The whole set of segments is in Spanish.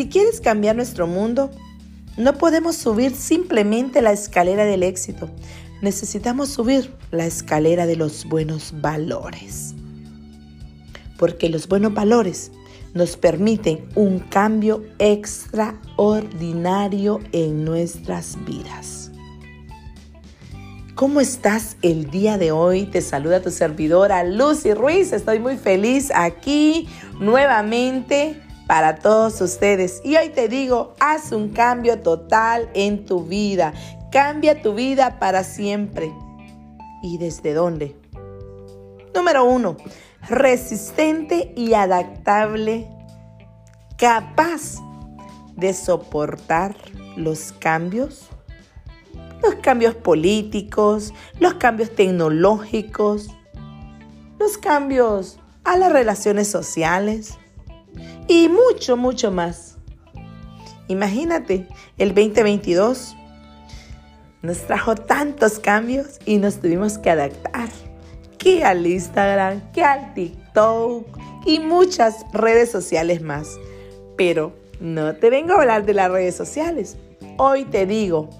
Si quieres cambiar nuestro mundo, no podemos subir simplemente la escalera del éxito. Necesitamos subir la escalera de los buenos valores. Porque los buenos valores nos permiten un cambio extraordinario en nuestras vidas. ¿Cómo estás el día de hoy? Te saluda tu servidora Lucy Ruiz. Estoy muy feliz aquí nuevamente para todos ustedes. Y hoy te digo, haz un cambio total en tu vida. Cambia tu vida para siempre. ¿Y desde dónde? Número uno, resistente y adaptable, capaz de soportar los cambios, los cambios políticos, los cambios tecnológicos, los cambios a las relaciones sociales y mucho, mucho más. Imagínate, el 2022 nos trajo tantos cambios y nos tuvimos que adaptar que al Instagram, que al TikTok y muchas redes sociales más. Pero no te vengo a hablar de las redes sociales. Hoy te digo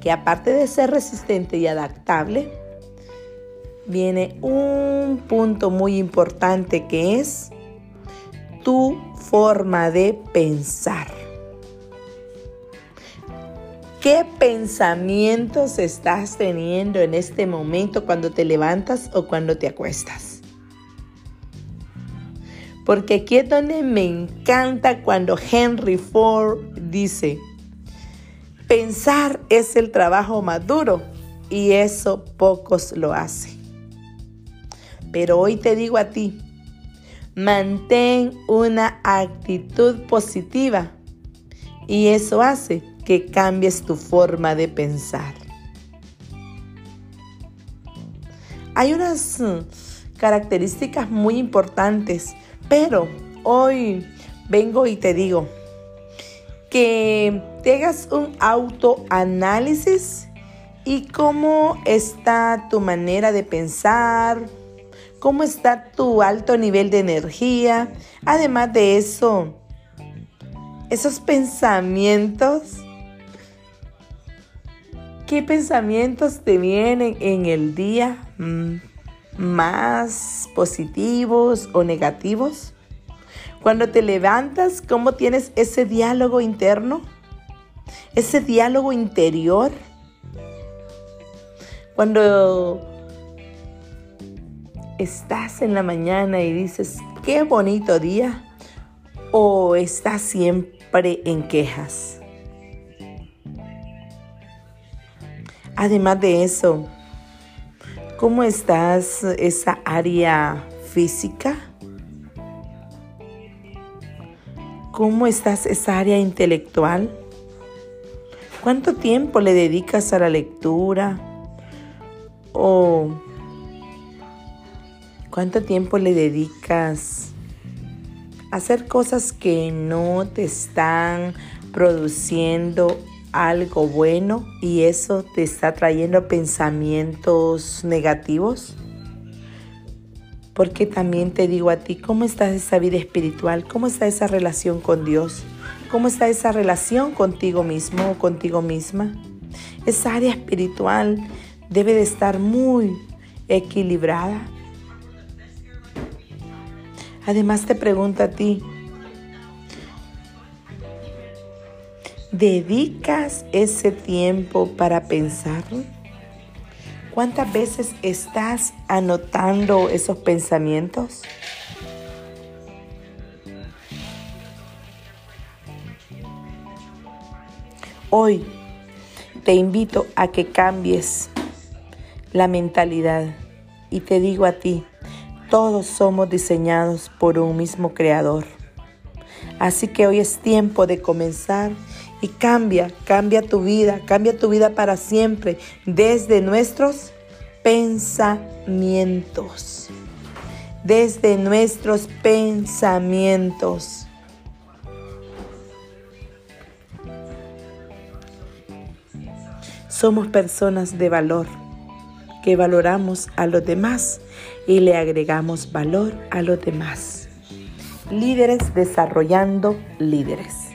que aparte de ser resistente y adaptable, viene un punto muy importante que es tu forma de pensar. ¿Qué pensamientos estás teniendo en este momento cuando te levantas o cuando te acuestas? Porque aquí es donde me encanta cuando Henry Ford dice, pensar es el trabajo más duro y eso pocos lo hacen. Pero hoy te digo a ti, mantén una actitud positiva y eso hace que cambies tu forma de pensar. Hay unas mm, características muy importantes, pero hoy vengo y te digo que tengas un autoanálisis y cómo está tu manera de pensar, cómo está tu alto nivel de energía. Además de eso, esos pensamientos ¿Qué pensamientos te vienen en el día mm, más positivos o negativos? Cuando te levantas, ¿cómo tienes ese diálogo interno? Ese diálogo interior. Cuando estás en la mañana y dices, qué bonito día, o estás siempre en quejas. Además de eso, ¿cómo estás esa área física? ¿Cómo estás esa área intelectual? ¿Cuánto tiempo le dedicas a la lectura? ¿O cuánto tiempo le dedicas a hacer cosas que no te están produciendo algo bueno y eso te está trayendo pensamientos negativos? Porque también te digo a ti, ¿cómo está esa vida espiritual? ¿Cómo está esa relación con Dios? ¿Cómo está esa relación contigo mismo o contigo misma? Esa área espiritual debe de estar muy equilibrada. Además te pregunto a ti, ¿Dedicas ese tiempo para pensar? ¿Cuántas veces estás anotando esos pensamientos? Hoy te invito a que cambies la mentalidad y te digo a ti, todos somos diseñados por un mismo creador. Así que hoy es tiempo de comenzar y cambia, cambia tu vida, cambia tu vida para siempre desde nuestros pensamientos. Desde nuestros pensamientos. Somos personas de valor que valoramos a los demás y le agregamos valor a los demás. líderes desarrollando líderes.